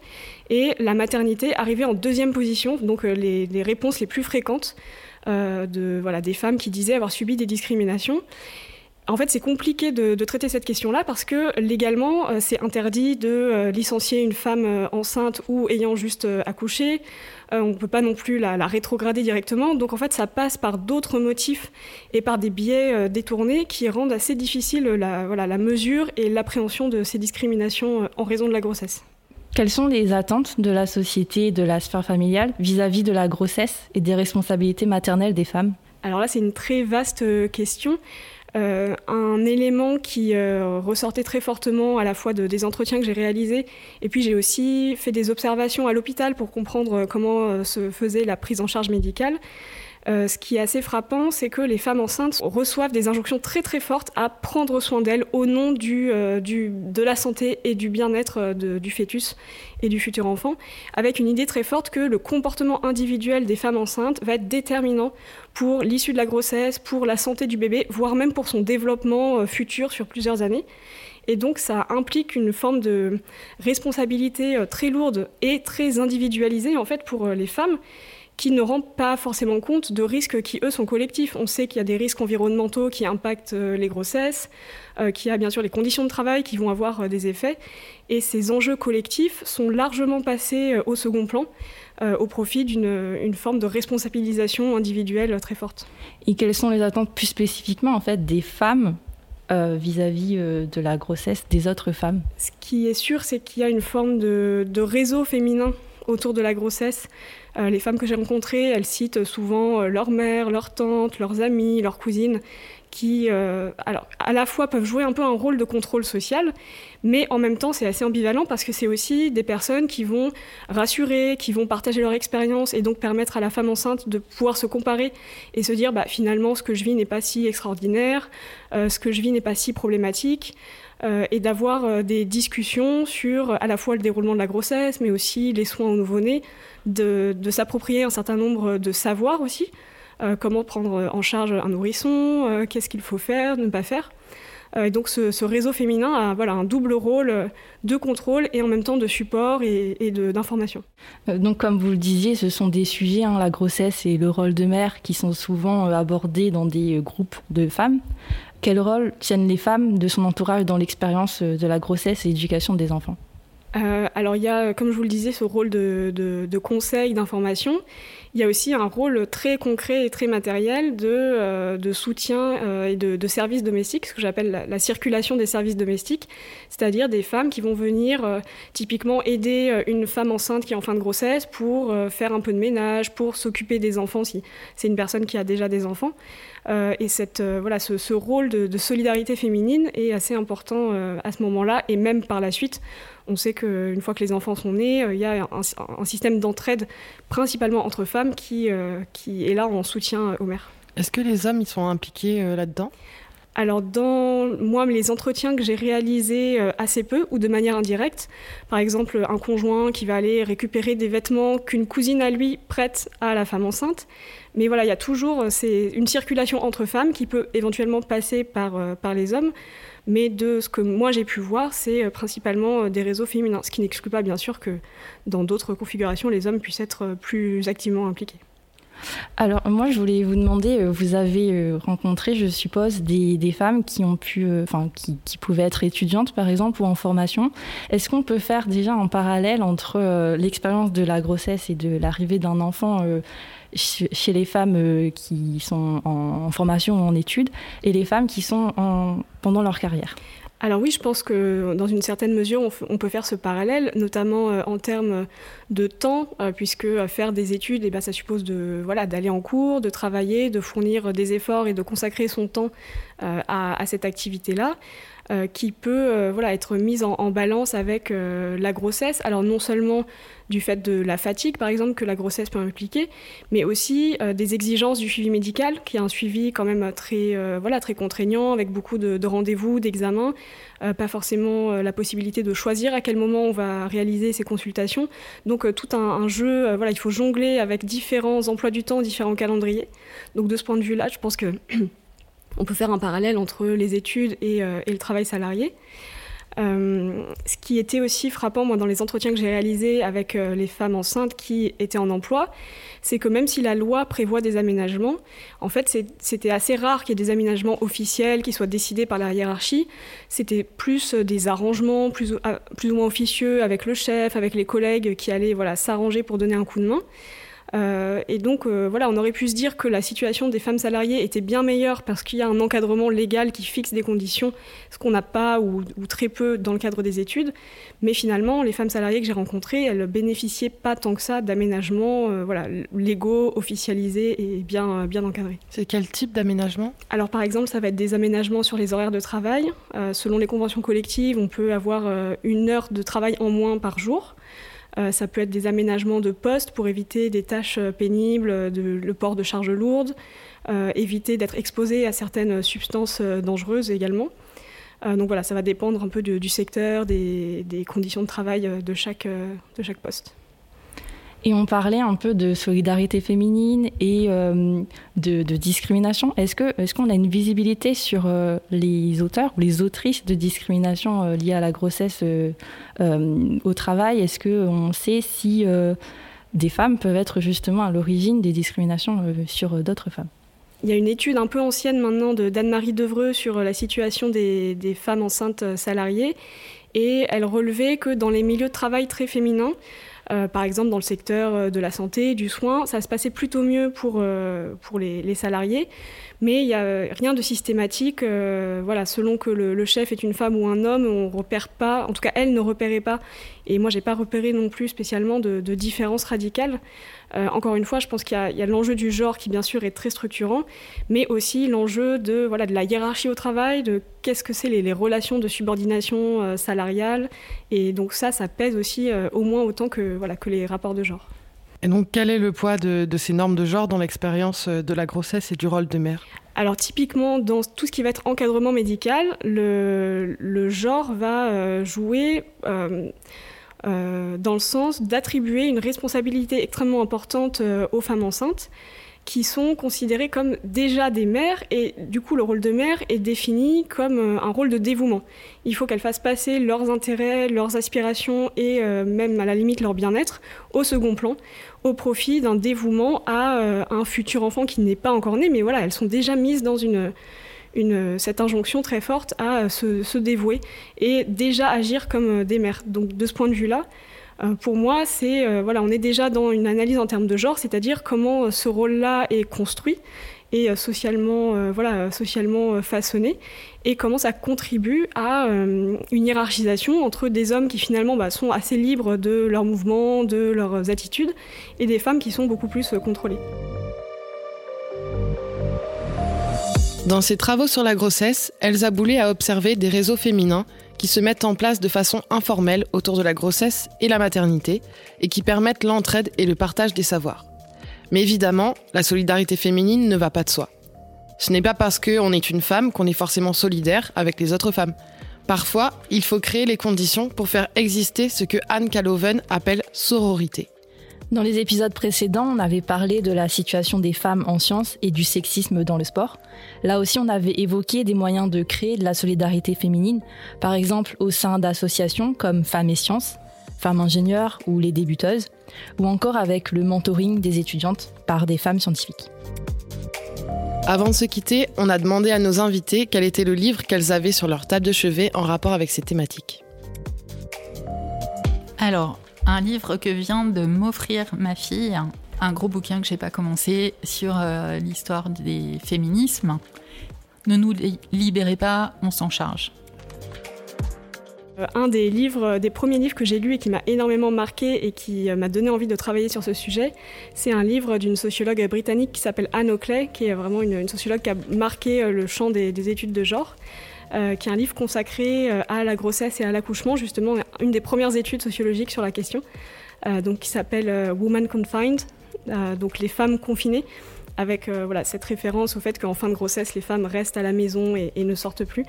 Et la maternité arrivait en deuxième position, donc les, les réponses les plus fréquentes euh, de, voilà, des femmes qui disaient avoir subi des discriminations. En fait, c'est compliqué de, traiter cette question-là parce que légalement, euh, c'est interdit de euh, licencier une femme enceinte ou ayant juste accouché. on ne peut pas non plus la, rétrograder directement. Donc, en fait, ça passe par d'autres motifs et par des biais détournés qui rendent assez difficile la, voilà, la mesure et l'appréhension de ces discriminations en raison de la grossesse. Quelles sont les attentes de la société et de la sphère familiale vis-à-vis de la grossesse et des responsabilités maternelles des femmes? Alors là, c'est une très vaste euh, question. Euh, un élément qui euh, ressortait très fortement à la fois de, des entretiens que j'ai réalisés, et puis j'ai aussi fait des observations à l'hôpital pour comprendre comment se faisait la prise en charge médicale. Euh, ce qui est assez frappant, c'est que les femmes enceintes reçoivent des injonctions très très fortes à prendre soin d'elles au nom euh, de la santé et du bien-être euh, du fœtus et du futur enfant, avec une idée très forte que le comportement individuel des femmes enceintes va être déterminant pour l'issue de la grossesse, pour la santé du bébé, voire même pour son développement futur sur plusieurs années. Et donc ça implique une forme de responsabilité très lourde et très individualisée en fait pour les femmes qui ne rendent pas forcément compte de risques qui, eux, sont collectifs. On sait qu'il y a des risques environnementaux qui impactent euh, les grossesses, euh, qu'il y a bien sûr les conditions de travail qui vont avoir euh, des effets, et ces enjeux collectifs sont largement passés au second plan. au profit d'une forme de responsabilisation individuelle très forte. Et quelles sont les attentes plus spécifiquement en fait des femmes vis-à-vis de la grossesse des autres femmes? Ce qui est sûr, c'est qu'il y a une forme de, de réseau féminin autour de la grossesse. Euh, les femmes que j'ai rencontrées, elles citent souvent euh, leur mère, leur tante, leurs amis, leurs cousines, qui, euh, alors, à la fois peuvent jouer un peu un rôle de contrôle social, mais en même temps, c'est assez ambivalent parce que c'est aussi des personnes qui vont rassurer, qui vont partager leur expérience et donc permettre à la femme enceinte de pouvoir se comparer et se dire, bah, finalement, ce que je vis n'est pas si extraordinaire, ce que je vis n'est pas si problématique. Euh, et d'avoir euh, des discussions sur à la fois le déroulement de la grossesse, mais aussi les soins au nouveau-né, de, s'approprier un certain nombre de savoirs aussi, euh, comment prendre en charge un nourrisson, qu'est-ce qu'il faut faire, ne pas faire. et donc ce, réseau féminin a voilà, un double rôle de contrôle et en même temps de support et, d'information. donc comme vous le disiez, ce sont des sujets, hein, la grossesse et le rôle de mère, qui sont souvent abordés dans des groupes de femmes. Quel rôle tiennent les femmes de son entourage dans l'expérience euh, de la grossesse et l'éducation des enfants? Euh, alors il y a, comme je vous le disais, ce rôle de, conseil, d'information. Il y a aussi un rôle très concret et très matériel de, euh, soutien et de, services domestiques, ce que j'appelle la, circulation des services domestiques, c'est-à-dire des femmes qui vont venir typiquement aider une femme enceinte qui est en fin de grossesse pour faire un peu de ménage, pour s'occuper des enfants si c'est une personne qui a déjà des enfants. Euh, et cette, euh, voilà, ce, rôle de, solidarité féminine est assez important euh, à ce moment-là, et même par la suite. On sait qu'une fois que les enfants sont nés, il y a un, système d'entraide, principalement entre femmes, qui, qui est là en soutien aux mères. Est-ce que les hommes ils sont impliqués là-dedans? Alors dans moi les entretiens que j'ai réalisés assez peu ou de manière indirecte, par exemple un conjoint qui va aller récupérer des vêtements qu'une cousine à lui prête à la femme enceinte, mais voilà, il y a toujours euh, c'est une circulation entre femmes qui peut éventuellement passer par, euh, par les hommes. Mais de ce que moi j'ai pu voir, c'est euh, principalement des réseaux féminins, ce qui n'exclut pas bien sûr que dans d'autres configurations, les hommes puissent être plus activement impliqués. Alors moi je voulais vous demander, vous avez rencontré je suppose des, femmes qui ont pu, enfin qui, pouvaient être étudiantes par exemple ou en formation. Est-ce qu'on peut faire déjà un parallèle entre l'expérience de la grossesse et de l'arrivée d'un enfant chez les femmes euh, qui sont en, formation ou en études et les femmes qui sont en, pendant leur carrière alors oui, je pense que dans une certaine mesure, on, peut faire ce parallèle, notamment euh, en termes de temps, euh, puisque faire des études, eh ben, ça suppose de voilà d'aller en cours, de travailler, de fournir des efforts et de consacrer son temps à, à, cette activité-là. qui peut voilà, être mise en, en balance avec la grossesse. Alors non seulement du fait de la fatigue, par exemple, que la grossesse peut impliquer, mais aussi euh, des exigences du suivi médical, qui est un suivi quand même très, euh, voilà, très contraignant, avec beaucoup de, rendez-vous, d'examens, euh, pas forcément la possibilité de choisir à quel moment on va réaliser ces consultations. Donc tout un, jeu, voilà, il faut jongler avec différents emplois du temps, différents calendriers. Donc de ce point de vue-là, je pense que <clears throat> on peut faire un parallèle entre les études et le travail salarié. Euh, ce qui était aussi frappant, moi, dans les entretiens que j'ai réalisés avec euh, les femmes enceintes qui étaient en emploi, c'est que même si la loi prévoit des aménagements, en fait, c'était assez rare qu'il y ait des aménagements officiels qui soient décidés par la hiérarchie. C'était plus euh, des arrangements plus ou, plus ou moins officieux avec le chef, avec les collègues qui allaient voilà, s'arranger pour donner un coup de main. Euh, et donc, euh, voilà, on aurait pu se dire que la situation des femmes salariées était bien meilleure parce qu'il y a un encadrement légal qui fixe des conditions, ce qu'on n'a pas ou, très peu dans le cadre des études. Mais finalement, les femmes salariées que j'ai rencontrées, elles bénéficiaient pas tant que ça d'aménagements euh, voilà, légaux, officialisés et bien, bien encadrés. C'est quel type d'aménagement? Alors, par exemple, ça va être des aménagements sur les horaires de travail. selon les conventions collectives, on peut avoir une heure de travail en moins par jour. Euh, ça peut être des aménagements de postes pour éviter des tâches euh, pénibles, euh, le port de charges lourdes, éviter d'être exposé à certaines substances dangereuses également. donc voilà, ça va dépendre un peu du, secteur, des, conditions de travail de chaque poste. Et on parlait un peu de solidarité féminine et euh, de, discrimination. Est-ce est-ce qu'on a une visibilité sur euh, les auteurs ou les autrices de discrimination euh, liées à la grossesse au travail? Est-ce que on sait si des femmes peuvent être justement à l'origine des discriminations sur d'autres femmes? Il y a une étude un peu ancienne maintenant de d'Anne-Marie Devreux sur la situation des, des femmes enceintes salariées. Et elle relevait que dans les milieux de travail très féminins, euh, par exemple, dans le secteur euh, de la santé, du soin, ça se passait plutôt mieux pour, euh, pour les, salariés. Mais il n'y a rien de systématique. voilà, selon que le, chef est une femme ou un homme, on repère pas, en tout cas elle ne repérait pas, et moi j'ai pas repéré non plus spécialement de, de différence radicale. Euh, encore une fois, je pense qu'il y a, l'enjeu du genre qui, bien sûr, est très structurant, mais aussi l'enjeu de, voilà, de la hiérarchie au travail, de qu'est-ce que c'est les, relations de subordination euh, salariale. Et donc ça, ça pèse aussi euh, au moins autant que, voilà, que les rapports de genre. Et donc, quel est le poids de, ces normes de genre dans l'expérience de la grossesse et du rôle de mère? Alors typiquement, dans tout ce qui va être encadrement médical, le, le genre va jouer euh, dans le sens d'attribuer une responsabilité extrêmement importante euh, aux femmes enceintes qui sont considérées comme déjà des mères et du coup le rôle de mère est défini comme euh, un rôle de dévouement. Il faut qu'elles fassent passer leurs intérêts, leurs aspirations et même à la limite leur bien-être au second plan au profit d'un dévouement à un futur enfant qui n'est pas encore né mais voilà, elles sont déjà mises dans une cette injonction très forte à se, dévouer et déjà agir comme euh, des mères. Donc de ce point de vue-là, euh, pour moi, c'est euh, voilà, on est déjà dans une analyse en termes de genre, c'est-à-dire comment ce rôle-là est construit et socialement, voilà, socialement façonné, et comment ça contribue à une hiérarchisation entre des hommes qui finalement bah, sont assez libres de leurs mouvements, de leurs attitudes, et des femmes qui sont beaucoup plus contrôlées. Dans ses travaux sur la grossesse, Elsa Boulet a observé des réseaux féminins qui se mettent en place de façon informelle autour de la grossesse et la maternité et qui permettent l'entraide et le partage des savoirs. Mais évidemment, la solidarité féminine ne va pas de soi. Ce n'est pas parce qu'on est une femme qu'on est forcément solidaire avec les autres femmes. Parfois, il faut créer les conditions pour faire exister ce que Anne Caloven appelle sororité. Dans les épisodes précédents, on avait parlé de la situation des femmes en sciences et du sexisme dans le sport. Là aussi, on avait évoqué des moyens de créer de la solidarité féminine, par exemple au sein d'associations comme Femmes et Sciences, Femmes ingénieures ou les débuteuses, ou encore avec le mentoring des étudiantes par des femmes scientifiques. Avant de se quitter, on a demandé à nos invités quel était le livre qu'elles avaient sur leur table de chevet en rapport avec ces thématiques. Alors, un livre que vient de m'offrir ma fille, un gros bouquin que j'ai pas commencé sur euh, l'histoire des féminismes. Ne nous libérez pas, on s'en charge. Euh, un des livres, des premiers livres que j'ai lu et qui m'a énormément marqué et qui euh, m'a donné envie de travailler sur ce sujet, c'est un livre d'une sociologue britannique qui s'appelle Anne Oakley, qui est vraiment une, sociologue qui a marqué le champ des, études de genre. Qui est un livre consacré à la grossesse et à l'accouchement, justement une des premières études sociologiques sur la question, donc qui s'appelle Woman Confined, donc les femmes confinées, avec euh, voilà, cette référence au fait qu'en fin de grossesse, les femmes restent à la maison et, ne sortent plus.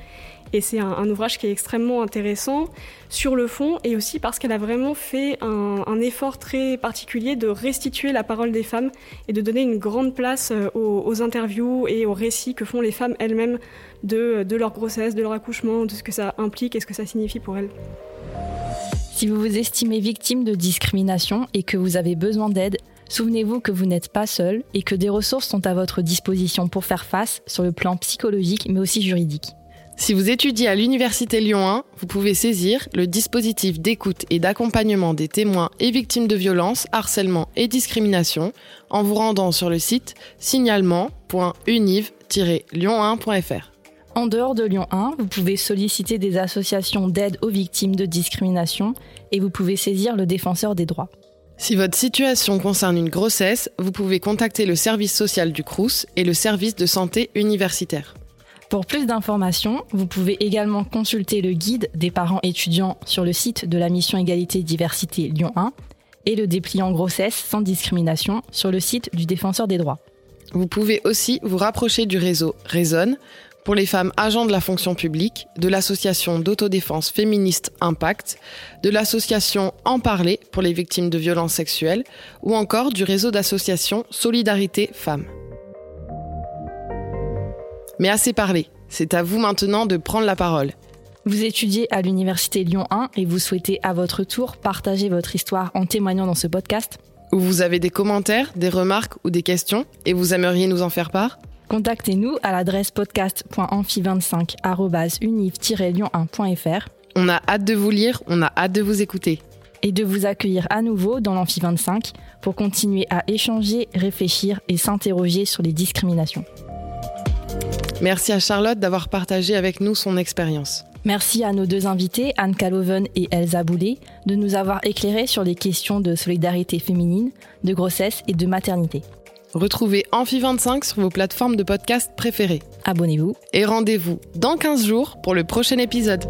Et c'est un, ouvrage qui est extrêmement intéressant sur le fond et aussi parce qu'elle a vraiment fait un, effort très particulier de restituer la parole des femmes et de donner une grande place euh, aux, interviews et aux récits que font les femmes elles-mêmes de, de leur grossesse, de leur accouchement, de ce que ça implique et ce que ça signifie pour elles. Si vous vous estimez victime de discrimination et que vous avez besoin d'aide, Souvenez-vous que vous n'êtes pas seul et que des ressources sont à votre disposition pour faire face sur le plan psychologique mais aussi juridique. Si vous étudiez à l'Université Lyon 1, vous pouvez saisir le dispositif d'écoute et d'accompagnement des témoins et victimes de violences, harcèlement et discrimination en vous rendant sur le site signalement.univ-lyon1.fr. En dehors de Lyon 1, vous pouvez solliciter des associations d'aide aux victimes de discrimination et vous pouvez saisir le défenseur des droits. Si votre situation concerne une grossesse, vous pouvez contacter le service social du CRUS et le service de santé universitaire. Pour plus d'informations, vous pouvez également consulter le guide des parents étudiants sur le site de la mission égalité diversité Lyon 1 et le dépliant grossesse sans discrimination sur le site du défenseur des droits. Vous pouvez aussi vous rapprocher du réseau Raisonne pour les femmes agents de la fonction publique, de l'association d'autodéfense féministe Impact, de l'association En Parler pour les victimes de violences sexuelles ou encore du réseau d'associations Solidarité Femmes. Mais assez parlé, c'est à vous maintenant de prendre la parole. Vous étudiez à l'Université Lyon 1 et vous souhaitez à votre tour partager votre histoire en témoignant dans ce podcast Ou vous avez des commentaires, des remarques ou des questions et vous aimeriez nous en faire part? Contactez-nous à l'adresse podcast.amphi25.univ-lyon1.fr. On a hâte de vous lire, on a hâte de vous écouter. Et de vous accueillir à nouveau dans l'Amphi 25 pour continuer à échanger, réfléchir et s'interroger sur les discriminations. Merci à Charlotte d'avoir partagé avec nous son expérience. Merci à nos deux invités, Anne Caloven et Elsa Boulet, de nous avoir éclairés sur les questions de solidarité féminine, de grossesse et de maternité. Retrouvez Amphi25 sur vos plateformes de podcast préférées. Abonnez-vous. Et rendez-vous dans 15 jours pour le prochain épisode.